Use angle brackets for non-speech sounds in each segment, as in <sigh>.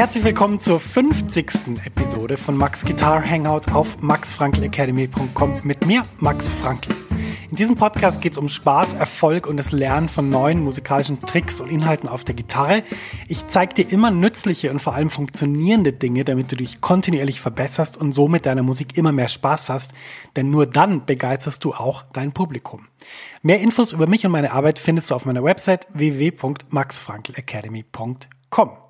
Herzlich willkommen zur 50. Episode von Max Guitar Hangout auf maxfrankelacademy.com mit mir, Max Frankl. In diesem Podcast geht es um Spaß, Erfolg und das Lernen von neuen musikalischen Tricks und Inhalten auf der Gitarre. Ich zeige dir immer nützliche und vor allem funktionierende Dinge, damit du dich kontinuierlich verbesserst und so mit deiner Musik immer mehr Spaß hast, denn nur dann begeisterst du auch dein Publikum. Mehr Infos über mich und meine Arbeit findest du auf meiner Website www.maxfrankelacademy.com.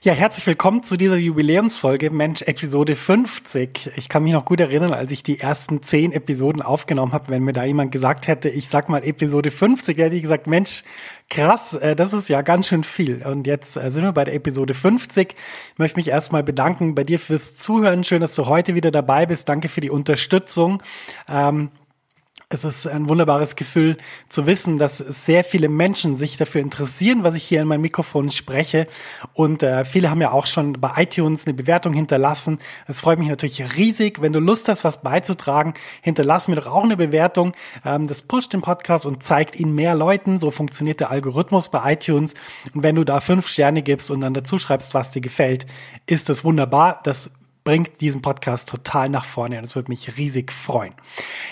Ja, herzlich willkommen zu dieser Jubiläumsfolge, Mensch, Episode 50. Ich kann mich noch gut erinnern, als ich die ersten zehn Episoden aufgenommen habe, wenn mir da jemand gesagt hätte, ich sag mal Episode 50, hätte ich gesagt, Mensch, krass, äh, das ist ja ganz schön viel. Und jetzt äh, sind wir bei der Episode 50. Ich möchte mich erstmal bedanken bei dir fürs Zuhören. Schön, dass du heute wieder dabei bist. Danke für die Unterstützung. Ähm, es ist ein wunderbares Gefühl zu wissen, dass sehr viele Menschen sich dafür interessieren, was ich hier in meinem Mikrofon spreche. Und äh, viele haben ja auch schon bei iTunes eine Bewertung hinterlassen. Es freut mich natürlich riesig. Wenn du Lust hast, was beizutragen, hinterlass mir doch auch eine Bewertung. Ähm, das pusht den Podcast und zeigt ihn mehr Leuten. So funktioniert der Algorithmus bei iTunes. Und wenn du da fünf Sterne gibst und dann dazu schreibst, was dir gefällt, ist das wunderbar. Das bringt diesen Podcast total nach vorne und es würde mich riesig freuen.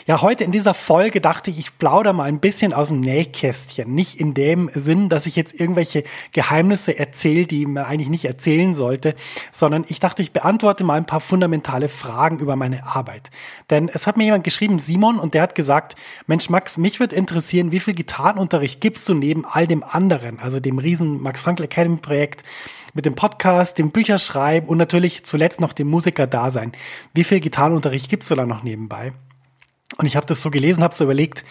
Ja, heute in dieser Folge dachte ich, ich plaudere mal ein bisschen aus dem Nähkästchen. Nicht in dem Sinn, dass ich jetzt irgendwelche Geheimnisse erzähle, die man eigentlich nicht erzählen sollte, sondern ich dachte, ich beantworte mal ein paar fundamentale Fragen über meine Arbeit. Denn es hat mir jemand geschrieben, Simon, und der hat gesagt, Mensch, Max, mich würde interessieren, wie viel Gitarrenunterricht gibst du neben all dem anderen, also dem riesen Max Frankl Academy Projekt, mit dem Podcast, dem Bücherschreiben und natürlich zuletzt noch dem Musiker-Dasein. Wie viel Gitarrenunterricht gibt's da noch nebenbei? Und ich habe das so gelesen, habe so überlegt,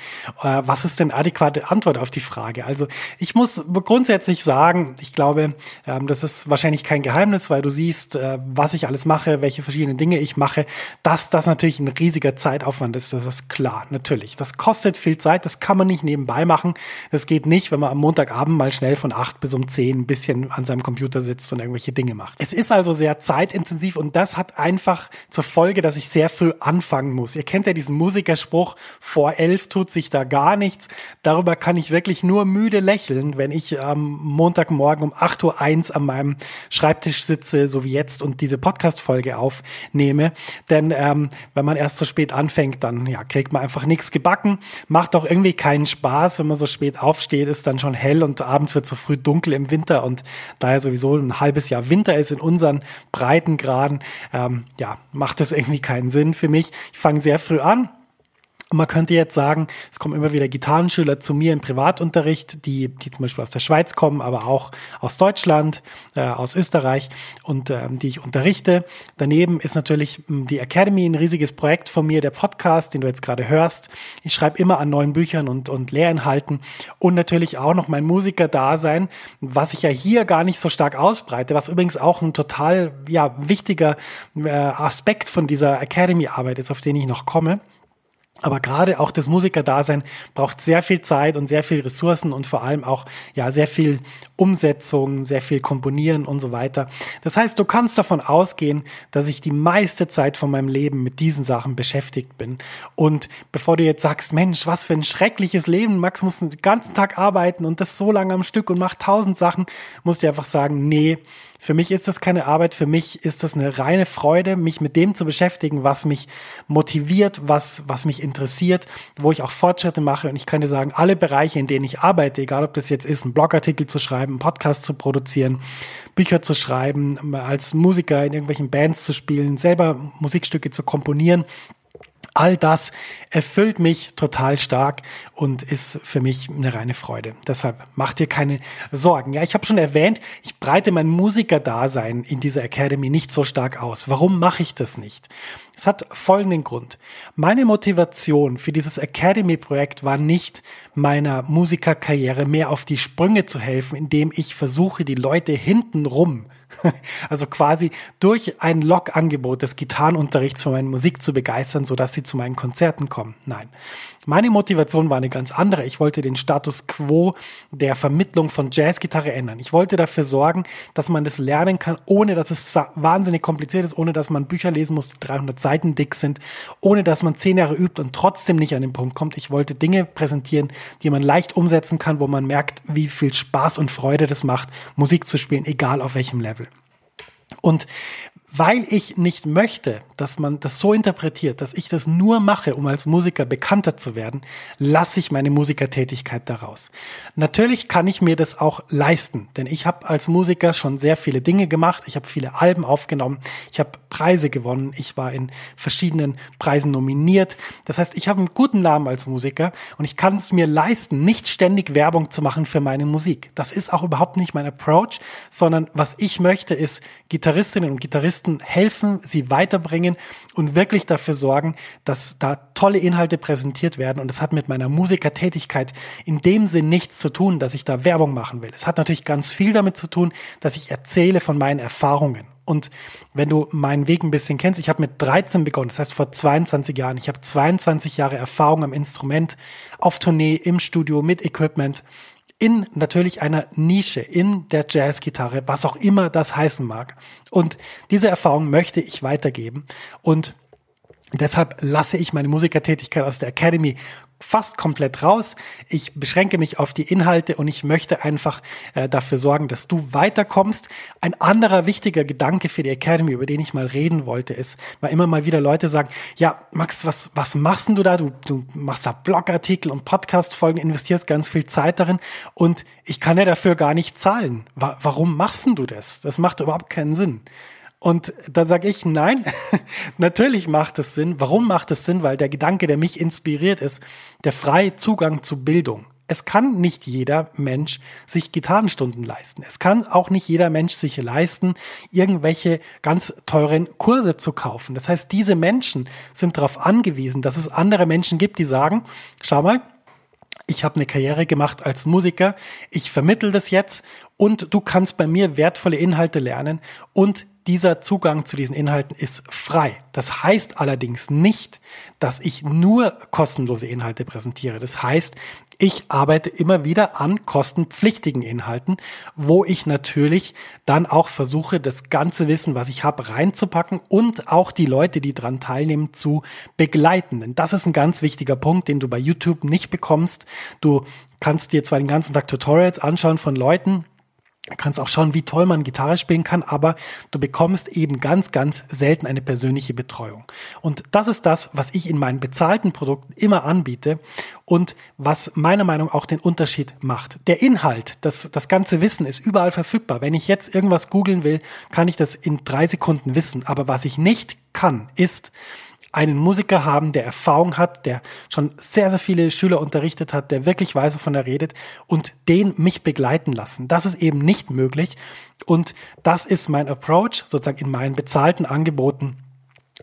äh, was ist denn adäquate Antwort auf die Frage? Also ich muss grundsätzlich sagen, ich glaube, ähm, das ist wahrscheinlich kein Geheimnis, weil du siehst, äh, was ich alles mache, welche verschiedenen Dinge ich mache, dass das natürlich ein riesiger Zeitaufwand ist. Das ist klar, natürlich. Das kostet viel Zeit, das kann man nicht nebenbei machen. Das geht nicht, wenn man am Montagabend mal schnell von acht bis um zehn ein bisschen an seinem Computer sitzt und irgendwelche Dinge macht. Es ist also sehr zeitintensiv und das hat einfach zur Folge, dass ich sehr früh anfangen muss. Ihr kennt ja diesen Musik Spruch, vor elf tut sich da gar nichts. Darüber kann ich wirklich nur müde lächeln, wenn ich am Montagmorgen um 8.01 Uhr an meinem Schreibtisch sitze, so wie jetzt, und diese Podcast-Folge aufnehme. Denn ähm, wenn man erst so spät anfängt, dann ja, kriegt man einfach nichts gebacken. Macht auch irgendwie keinen Spaß, wenn man so spät aufsteht, ist dann schon hell und abends wird so früh dunkel im Winter und daher sowieso ein halbes Jahr Winter ist in unseren Breitengraden, ähm, ja, macht das irgendwie keinen Sinn für mich. Ich fange sehr früh an man könnte jetzt sagen, es kommen immer wieder Gitarrenschüler zu mir im Privatunterricht, die, die zum Beispiel aus der Schweiz kommen, aber auch aus Deutschland, äh, aus Österreich und äh, die ich unterrichte. Daneben ist natürlich hm, die Academy ein riesiges Projekt von mir, der Podcast, den du jetzt gerade hörst. Ich schreibe immer an neuen Büchern und, und Lehrinhalten und natürlich auch noch mein Musiker-Dasein, was ich ja hier gar nicht so stark ausbreite, was übrigens auch ein total ja, wichtiger äh, Aspekt von dieser Academy-Arbeit ist, auf den ich noch komme. Aber gerade auch das Musikerdasein braucht sehr viel Zeit und sehr viel Ressourcen und vor allem auch ja sehr viel Umsetzung, sehr viel Komponieren und so weiter. Das heißt, du kannst davon ausgehen, dass ich die meiste Zeit von meinem Leben mit diesen Sachen beschäftigt bin. Und bevor du jetzt sagst, Mensch, was für ein schreckliches Leben, Max muss den ganzen Tag arbeiten und das so lange am Stück und macht tausend Sachen, musst du einfach sagen, nee, für mich ist das keine Arbeit, für mich ist das eine reine Freude, mich mit dem zu beschäftigen, was mich motiviert, was, was mich interessiert, wo ich auch Fortschritte mache. Und ich dir sagen, alle Bereiche, in denen ich arbeite, egal ob das jetzt ist, einen Blogartikel zu schreiben, einen Podcast zu produzieren, Bücher zu schreiben, als Musiker in irgendwelchen Bands zu spielen, selber Musikstücke zu komponieren, All das erfüllt mich total stark und ist für mich eine reine Freude. Deshalb mach dir keine Sorgen. Ja, ich habe schon erwähnt, ich breite mein Musikerdasein in dieser Academy nicht so stark aus. Warum mache ich das nicht? Es hat folgenden Grund. Meine Motivation für dieses Academy-Projekt war nicht, meiner Musikerkarriere mehr auf die Sprünge zu helfen, indem ich versuche, die Leute hintenrum <laughs> Also quasi durch ein Log-Angebot des Gitarrenunterrichts für meine Musik zu begeistern, sodass sie zu meinen Konzerten kommen. Nein. Meine Motivation war eine ganz andere. Ich wollte den Status quo der Vermittlung von Jazzgitarre ändern. Ich wollte dafür sorgen, dass man das lernen kann, ohne dass es wahnsinnig kompliziert ist, ohne dass man Bücher lesen muss, die 300 Seiten dick sind, ohne dass man zehn Jahre übt und trotzdem nicht an den Punkt kommt. Ich wollte Dinge präsentieren, die man leicht umsetzen kann, wo man merkt, wie viel Spaß und Freude das macht, Musik zu spielen, egal auf welchem Level. Und weil ich nicht möchte, dass man das so interpretiert, dass ich das nur mache, um als Musiker bekannter zu werden, lasse ich meine Musikertätigkeit daraus. Natürlich kann ich mir das auch leisten, denn ich habe als Musiker schon sehr viele Dinge gemacht. Ich habe viele Alben aufgenommen, ich habe Preise gewonnen, ich war in verschiedenen Preisen nominiert. Das heißt, ich habe einen guten Namen als Musiker und ich kann es mir leisten, nicht ständig Werbung zu machen für meine Musik. Das ist auch überhaupt nicht mein Approach, sondern was ich möchte, ist Gitarristinnen und Gitarristen Journalisten helfen, sie weiterbringen und wirklich dafür sorgen, dass da tolle Inhalte präsentiert werden. Und das hat mit meiner Musikertätigkeit in dem Sinn nichts zu tun, dass ich da Werbung machen will. Es hat natürlich ganz viel damit zu tun, dass ich erzähle von meinen Erfahrungen. Und wenn du meinen Weg ein bisschen kennst, ich habe mit 13 begonnen, das heißt vor 22 Jahren. Ich habe 22 Jahre Erfahrung am Instrument, auf Tournee, im Studio, mit Equipment in natürlich einer Nische, in der Jazzgitarre, was auch immer das heißen mag. Und diese Erfahrung möchte ich weitergeben. Und deshalb lasse ich meine Musikertätigkeit aus der Academy fast komplett raus. Ich beschränke mich auf die Inhalte und ich möchte einfach äh, dafür sorgen, dass du weiterkommst. Ein anderer wichtiger Gedanke für die Academy, über den ich mal reden wollte, ist, weil immer mal wieder Leute sagen, ja, Max, was, was machst denn du da? Du, du machst da Blogartikel und Podcastfolgen, investierst ganz viel Zeit darin und ich kann ja dafür gar nicht zahlen. Wa warum machst denn du das? Das macht überhaupt keinen Sinn. Und da sage ich, nein, <laughs> natürlich macht es Sinn. Warum macht es Sinn? Weil der Gedanke, der mich inspiriert ist, der freie Zugang zu Bildung. Es kann nicht jeder Mensch sich Gitarrenstunden leisten. Es kann auch nicht jeder Mensch sich leisten, irgendwelche ganz teuren Kurse zu kaufen. Das heißt, diese Menschen sind darauf angewiesen, dass es andere Menschen gibt, die sagen, schau mal, ich habe eine Karriere gemacht als Musiker, ich vermittel das jetzt und du kannst bei mir wertvolle Inhalte lernen und dieser Zugang zu diesen Inhalten ist frei. Das heißt allerdings nicht, dass ich nur kostenlose Inhalte präsentiere. Das heißt, ich arbeite immer wieder an kostenpflichtigen Inhalten, wo ich natürlich dann auch versuche, das ganze Wissen, was ich habe, reinzupacken und auch die Leute, die dran teilnehmen, zu begleiten. Denn das ist ein ganz wichtiger Punkt, den du bei YouTube nicht bekommst. Du kannst dir zwar den ganzen Tag Tutorials anschauen von Leuten, Du kannst auch schauen, wie toll man Gitarre spielen kann, aber du bekommst eben ganz, ganz selten eine persönliche Betreuung. Und das ist das, was ich in meinen bezahlten Produkten immer anbiete und was meiner Meinung nach auch den Unterschied macht. Der Inhalt, das, das ganze Wissen ist überall verfügbar. Wenn ich jetzt irgendwas googeln will, kann ich das in drei Sekunden wissen. Aber was ich nicht kann, ist, einen Musiker haben, der Erfahrung hat, der schon sehr, sehr viele Schüler unterrichtet hat, der wirklich weiß, wovon er redet und den mich begleiten lassen. Das ist eben nicht möglich und das ist mein Approach sozusagen in meinen bezahlten Angeboten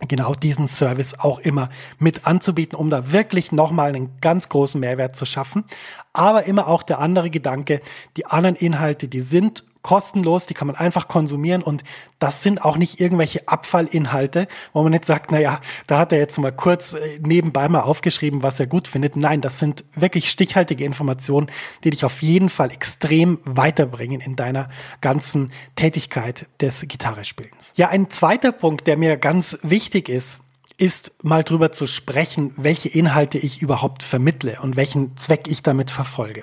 genau diesen Service auch immer mit anzubieten, um da wirklich nochmal einen ganz großen Mehrwert zu schaffen. Aber immer auch der andere Gedanke, die anderen Inhalte, die sind kostenlos, die kann man einfach konsumieren und das sind auch nicht irgendwelche Abfallinhalte, wo man jetzt sagt, na ja, da hat er jetzt mal kurz äh, nebenbei mal aufgeschrieben, was er gut findet. Nein, das sind wirklich stichhaltige Informationen, die dich auf jeden Fall extrem weiterbringen in deiner ganzen Tätigkeit des Gitarrespielens. Ja, ein zweiter Punkt, der mir ganz wichtig ist, ist mal drüber zu sprechen, welche Inhalte ich überhaupt vermittle und welchen Zweck ich damit verfolge.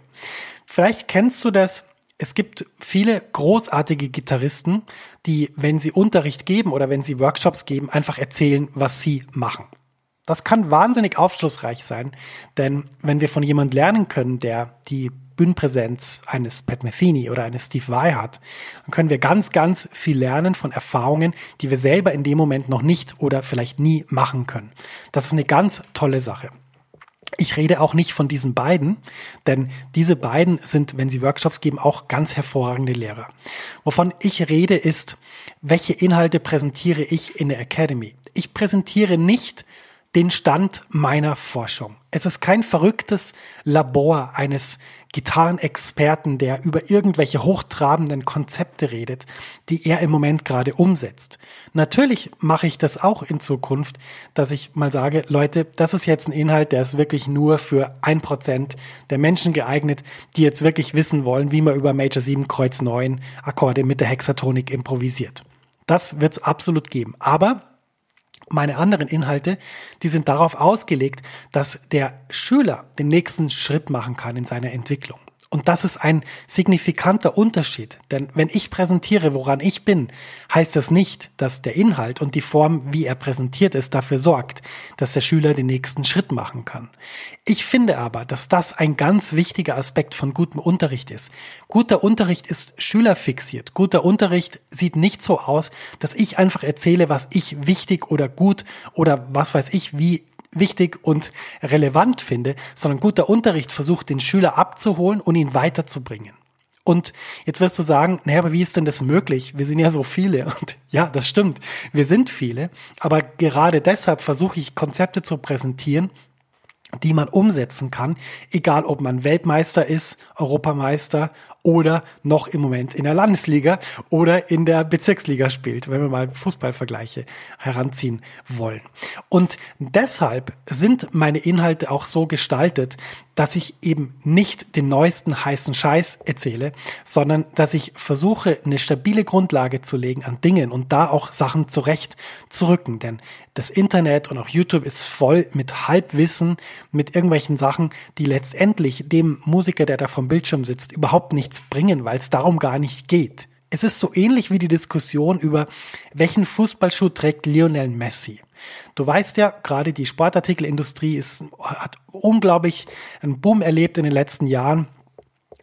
Vielleicht kennst du das, es gibt viele großartige Gitarristen, die, wenn sie Unterricht geben oder wenn sie Workshops geben, einfach erzählen, was sie machen. Das kann wahnsinnig aufschlussreich sein, denn wenn wir von jemand lernen können, der die Bühnenpräsenz eines Pat Metheny oder eines Steve Vai hat, dann können wir ganz, ganz viel lernen von Erfahrungen, die wir selber in dem Moment noch nicht oder vielleicht nie machen können. Das ist eine ganz tolle Sache. Ich rede auch nicht von diesen beiden, denn diese beiden sind, wenn sie Workshops geben, auch ganz hervorragende Lehrer. Wovon ich rede ist, welche Inhalte präsentiere ich in der Academy? Ich präsentiere nicht den Stand meiner Forschung. Es ist kein verrücktes Labor eines Gitarrenexperten, der über irgendwelche hochtrabenden Konzepte redet, die er im Moment gerade umsetzt. Natürlich mache ich das auch in Zukunft, dass ich mal sage, Leute, das ist jetzt ein Inhalt, der ist wirklich nur für ein Prozent der Menschen geeignet, die jetzt wirklich wissen wollen, wie man über Major 7 Kreuz 9 Akkorde mit der Hexatonik improvisiert. Das wird es absolut geben. Aber meine anderen Inhalte, die sind darauf ausgelegt, dass der Schüler den nächsten Schritt machen kann in seiner Entwicklung. Und das ist ein signifikanter Unterschied. Denn wenn ich präsentiere, woran ich bin, heißt das nicht, dass der Inhalt und die Form, wie er präsentiert ist, dafür sorgt, dass der Schüler den nächsten Schritt machen kann. Ich finde aber, dass das ein ganz wichtiger Aspekt von gutem Unterricht ist. Guter Unterricht ist schülerfixiert. Guter Unterricht sieht nicht so aus, dass ich einfach erzähle, was ich wichtig oder gut oder was weiß ich, wie wichtig und relevant finde, sondern guter Unterricht versucht, den Schüler abzuholen und ihn weiterzubringen. Und jetzt wirst du sagen, naja, aber wie ist denn das möglich? Wir sind ja so viele. <laughs> Und ja, das stimmt. Wir sind viele. Aber gerade deshalb versuche ich Konzepte zu präsentieren, die man umsetzen kann, egal ob man Weltmeister ist, Europameister oder noch im Moment in der Landesliga oder in der Bezirksliga spielt, wenn wir mal Fußballvergleiche heranziehen wollen. Und deshalb sind meine Inhalte auch so gestaltet, dass ich eben nicht den neuesten heißen Scheiß erzähle, sondern dass ich versuche, eine stabile Grundlage zu legen an Dingen und da auch Sachen zurecht zu rücken. Denn das Internet und auch YouTube ist voll mit Halbwissen, mit irgendwelchen Sachen, die letztendlich dem Musiker, der da vom Bildschirm sitzt, überhaupt nichts bringen, weil es darum gar nicht geht. Es ist so ähnlich wie die Diskussion über, welchen Fußballschuh trägt Lionel Messi. Du weißt ja, gerade die Sportartikelindustrie ist, hat unglaublich einen Boom erlebt in den letzten Jahren.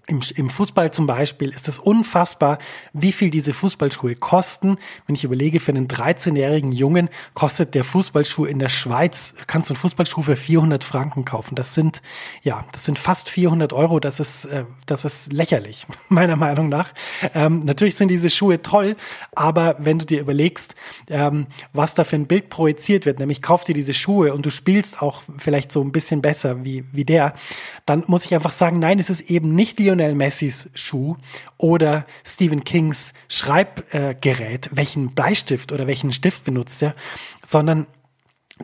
Im, Im Fußball zum Beispiel ist es unfassbar, wie viel diese Fußballschuhe kosten. Wenn ich überlege, für einen 13-jährigen Jungen kostet der Fußballschuh in der Schweiz, kannst du einen Fußballschuh für 400 Franken kaufen. Das sind, ja, das sind fast 400 Euro. Das ist, äh, das ist lächerlich, <laughs> meiner Meinung nach. Ähm, natürlich sind diese Schuhe toll, aber wenn du dir überlegst, ähm, was da für ein Bild projiziert wird, nämlich kauf dir diese Schuhe und du spielst auch vielleicht so ein bisschen besser wie, wie der, dann muss ich einfach sagen, nein, es ist eben nicht Lionel Lionel Messis Schuh oder Stephen Kings Schreibgerät, welchen Bleistift oder welchen Stift benutzt er, sondern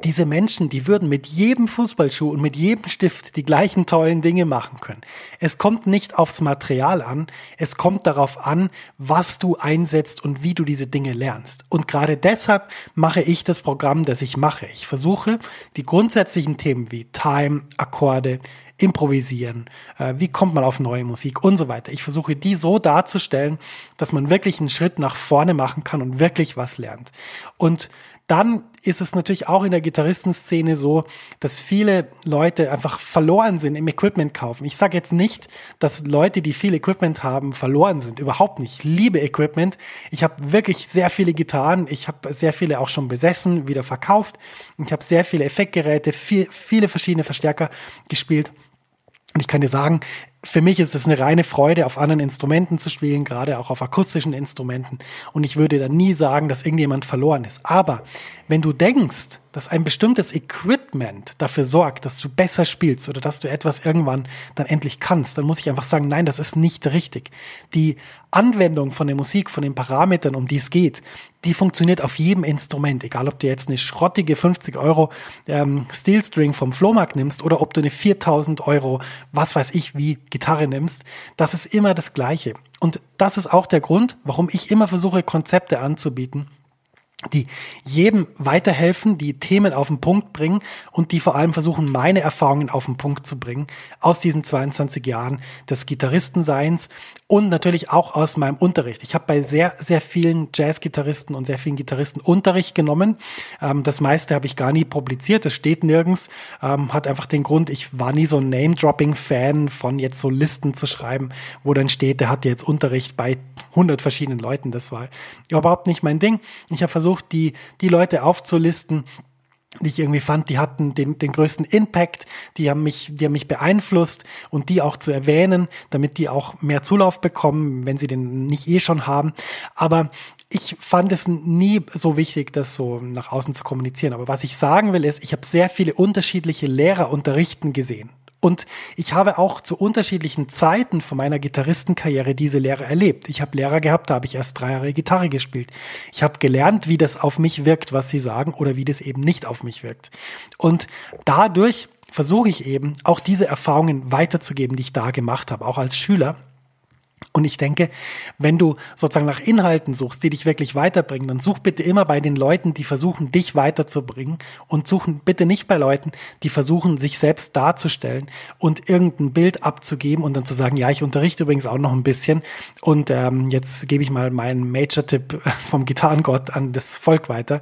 diese Menschen, die würden mit jedem Fußballschuh und mit jedem Stift die gleichen tollen Dinge machen können. Es kommt nicht aufs Material an, es kommt darauf an, was du einsetzt und wie du diese Dinge lernst. Und gerade deshalb mache ich das Programm, das ich mache. Ich versuche, die grundsätzlichen Themen wie Time, Akkorde, Improvisieren, äh, wie kommt man auf neue Musik und so weiter. Ich versuche die so darzustellen, dass man wirklich einen Schritt nach vorne machen kann und wirklich was lernt. Und dann ist es natürlich auch in der Gitarristenszene so, dass viele Leute einfach verloren sind im Equipment kaufen. Ich sage jetzt nicht, dass Leute, die viel Equipment haben, verloren sind. Überhaupt nicht. Ich liebe Equipment. Ich habe wirklich sehr viele Gitarren. Ich habe sehr viele auch schon besessen, wieder verkauft. Ich habe sehr viele Effektgeräte, viel, viele verschiedene Verstärker gespielt. Und ich kann dir sagen, für mich ist es eine reine Freude, auf anderen Instrumenten zu spielen, gerade auch auf akustischen Instrumenten. Und ich würde da nie sagen, dass irgendjemand verloren ist. Aber wenn du denkst, dass ein bestimmtes Equipment dafür sorgt, dass du besser spielst oder dass du etwas irgendwann dann endlich kannst, dann muss ich einfach sagen, nein, das ist nicht richtig. Die Anwendung von der Musik, von den Parametern, um die es geht, die funktioniert auf jedem Instrument, egal ob du jetzt eine schrottige 50 Euro ähm, Steelstring vom Flohmarkt nimmst oder ob du eine 4000 Euro, was weiß ich, wie Gitarre nimmst, das ist immer das Gleiche. Und das ist auch der Grund, warum ich immer versuche, Konzepte anzubieten, die jedem weiterhelfen, die Themen auf den Punkt bringen und die vor allem versuchen, meine Erfahrungen auf den Punkt zu bringen aus diesen 22 Jahren des Gitarristenseins und natürlich auch aus meinem Unterricht. Ich habe bei sehr, sehr vielen Jazzgitarristen und sehr vielen Gitarristen Unterricht genommen. Ähm, das meiste habe ich gar nie publiziert, das steht nirgends. Ähm, hat einfach den Grund, ich war nie so ein Name-Dropping-Fan von jetzt so Listen zu schreiben, wo dann steht, der hat jetzt Unterricht bei 100 verschiedenen Leuten. Das war überhaupt nicht mein Ding. Ich habe versucht, die, die Leute aufzulisten, die ich irgendwie fand, die hatten den, den größten Impact, die haben mich, die haben mich beeinflusst und die auch zu erwähnen, damit die auch mehr Zulauf bekommen, wenn sie den nicht eh schon haben. Aber ich fand es nie so wichtig, das so nach außen zu kommunizieren. Aber was ich sagen will, ist, ich habe sehr viele unterschiedliche Lehrer unterrichten gesehen. Und ich habe auch zu unterschiedlichen Zeiten von meiner Gitarristenkarriere diese Lehre erlebt. Ich habe Lehrer gehabt, da habe ich erst drei Jahre Gitarre gespielt. Ich habe gelernt, wie das auf mich wirkt, was sie sagen, oder wie das eben nicht auf mich wirkt. Und dadurch versuche ich eben auch diese Erfahrungen weiterzugeben, die ich da gemacht habe, auch als Schüler und ich denke, wenn du sozusagen nach Inhalten suchst, die dich wirklich weiterbringen, dann such bitte immer bei den Leuten, die versuchen, dich weiterzubringen und suchen bitte nicht bei Leuten, die versuchen, sich selbst darzustellen und irgendein Bild abzugeben und dann zu sagen, ja, ich unterrichte übrigens auch noch ein bisschen und ähm, jetzt gebe ich mal meinen Major-Tipp vom Gitarrengott an das Volk weiter.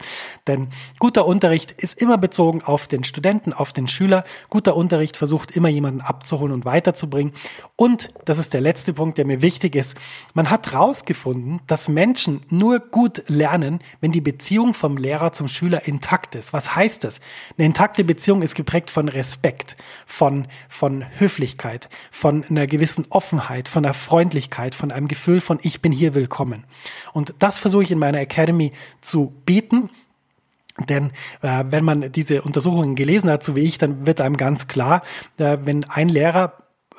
Denn guter Unterricht ist immer bezogen auf den Studenten, auf den Schüler. Guter Unterricht versucht immer jemanden abzuholen und weiterzubringen. Und das ist der letzte Punkt, der mir wichtig wichtig ist, man hat herausgefunden, dass Menschen nur gut lernen, wenn die Beziehung vom Lehrer zum Schüler intakt ist. Was heißt das? Eine intakte Beziehung ist geprägt von Respekt, von, von Höflichkeit, von einer gewissen Offenheit, von einer Freundlichkeit, von einem Gefühl von ich bin hier willkommen. Und das versuche ich in meiner Academy zu bieten. Denn äh, wenn man diese Untersuchungen gelesen hat, so wie ich, dann wird einem ganz klar, äh, wenn ein Lehrer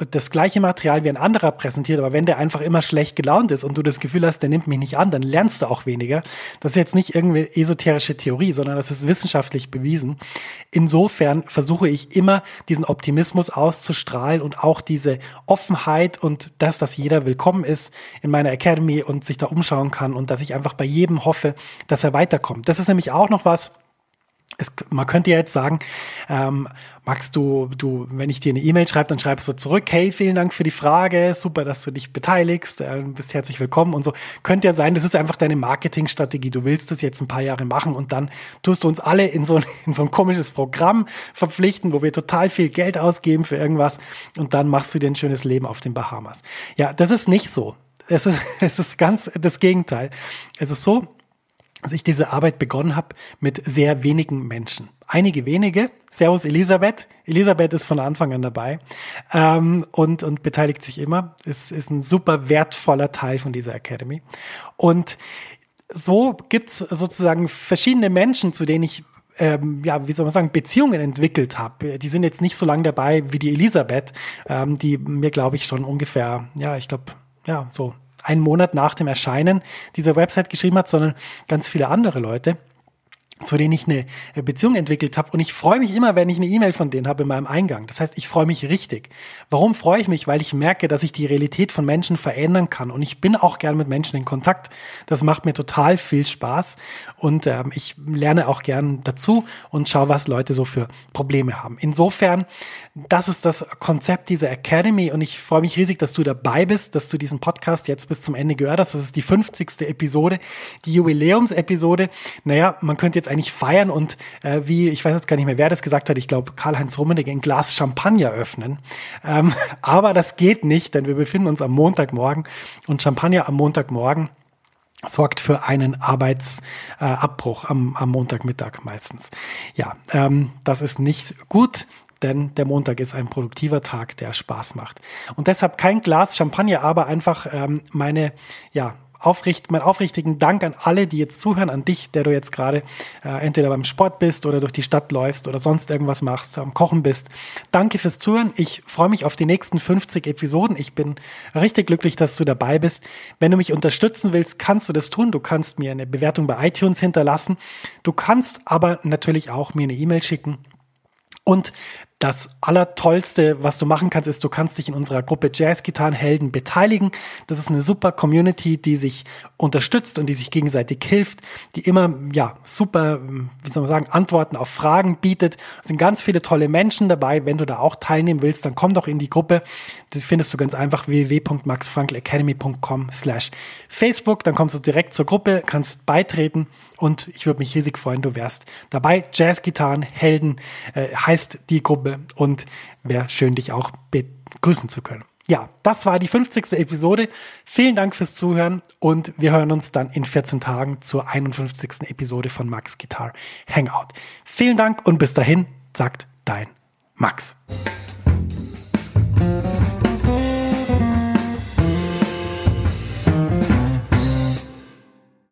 das gleiche Material wie ein anderer präsentiert, aber wenn der einfach immer schlecht gelaunt ist und du das Gefühl hast, der nimmt mich nicht an, dann lernst du auch weniger. Das ist jetzt nicht irgendwie esoterische Theorie, sondern das ist wissenschaftlich bewiesen. Insofern versuche ich immer diesen Optimismus auszustrahlen und auch diese Offenheit und das, dass jeder willkommen ist in meiner Academy und sich da umschauen kann und dass ich einfach bei jedem hoffe, dass er weiterkommt. Das ist nämlich auch noch was, es, man könnte ja jetzt sagen, ähm, Max, du, du, wenn ich dir eine E-Mail schreibe, dann schreibst du zurück, hey, vielen Dank für die Frage, super, dass du dich beteiligst, äh, bist herzlich willkommen und so. Könnte ja sein, das ist einfach deine Marketingstrategie. Du willst das jetzt ein paar Jahre machen und dann tust du uns alle in so, <laughs> in so ein komisches Programm verpflichten, wo wir total viel Geld ausgeben für irgendwas und dann machst du dir ein schönes Leben auf den Bahamas. Ja, das ist nicht so. Es ist, <laughs> es ist ganz das Gegenteil. Es ist so, dass ich diese Arbeit begonnen habe mit sehr wenigen Menschen. Einige wenige. Servus Elisabeth. Elisabeth ist von Anfang an dabei ähm, und, und beteiligt sich immer. Es ist ein super wertvoller Teil von dieser Academy. Und so gibt's sozusagen verschiedene Menschen, zu denen ich ähm, ja, wie soll man sagen, Beziehungen entwickelt habe. Die sind jetzt nicht so lange dabei wie die Elisabeth, ähm, die mir, glaube ich, schon ungefähr, ja, ich glaube, ja, so einen Monat nach dem Erscheinen dieser Website geschrieben hat, sondern ganz viele andere Leute zu denen ich eine Beziehung entwickelt habe. Und ich freue mich immer, wenn ich eine E-Mail von denen habe in meinem Eingang. Das heißt, ich freue mich richtig. Warum freue ich mich? Weil ich merke, dass ich die Realität von Menschen verändern kann. Und ich bin auch gern mit Menschen in Kontakt. Das macht mir total viel Spaß. Und ähm, ich lerne auch gern dazu und schaue, was Leute so für Probleme haben. Insofern, das ist das Konzept dieser Academy. Und ich freue mich riesig, dass du dabei bist, dass du diesen Podcast jetzt bis zum Ende gehört hast. Das ist die 50. Episode, die Jubiläumsepisode. Naja, man könnte jetzt eigentlich feiern und äh, wie, ich weiß jetzt gar nicht mehr, wer das gesagt hat, ich glaube Karl-Heinz Rummenigge, ein Glas Champagner öffnen. Ähm, <laughs> aber das geht nicht, denn wir befinden uns am Montagmorgen und Champagner am Montagmorgen sorgt für einen Arbeitsabbruch äh, am, am Montagmittag meistens. Ja, ähm, das ist nicht gut. denn der Montag ist ein produktiver Tag, der Spaß macht. Und deshalb kein Glas Champagner, aber einfach ähm, meine, ja, aufricht, meinen aufrichtigen Dank an alle, die jetzt zuhören, an dich, der du jetzt gerade äh, entweder beim Sport bist oder durch die Stadt läufst oder sonst irgendwas machst, am Kochen bist. Danke fürs Zuhören. Ich freue mich auf die nächsten 50 Episoden. Ich bin richtig glücklich, dass du dabei bist. Wenn du mich unterstützen willst, kannst du das tun. Du kannst mir eine Bewertung bei iTunes hinterlassen. Du kannst aber natürlich auch mir eine E-Mail schicken und das Allertollste, was du machen kannst, ist, du kannst dich in unserer Gruppe Jazz-Gitarrenhelden beteiligen. Das ist eine super Community, die sich unterstützt und die sich gegenseitig hilft, die immer, ja, super, wie soll man sagen, Antworten auf Fragen bietet. Es sind ganz viele tolle Menschen dabei. Wenn du da auch teilnehmen willst, dann komm doch in die Gruppe. Das findest du ganz einfach www.maxfrankelacademy.com slash Facebook. Dann kommst du direkt zur Gruppe, kannst beitreten und ich würde mich riesig freuen, du wärst dabei. Jazz-Gitarren, Helden äh, heißt die Gruppe und wäre schön, dich auch begrüßen zu können. Ja, das war die 50. Episode. Vielen Dank fürs Zuhören und wir hören uns dann in 14 Tagen zur 51. Episode von Max Guitar Hangout. Vielen Dank und bis dahin, sagt dein Max.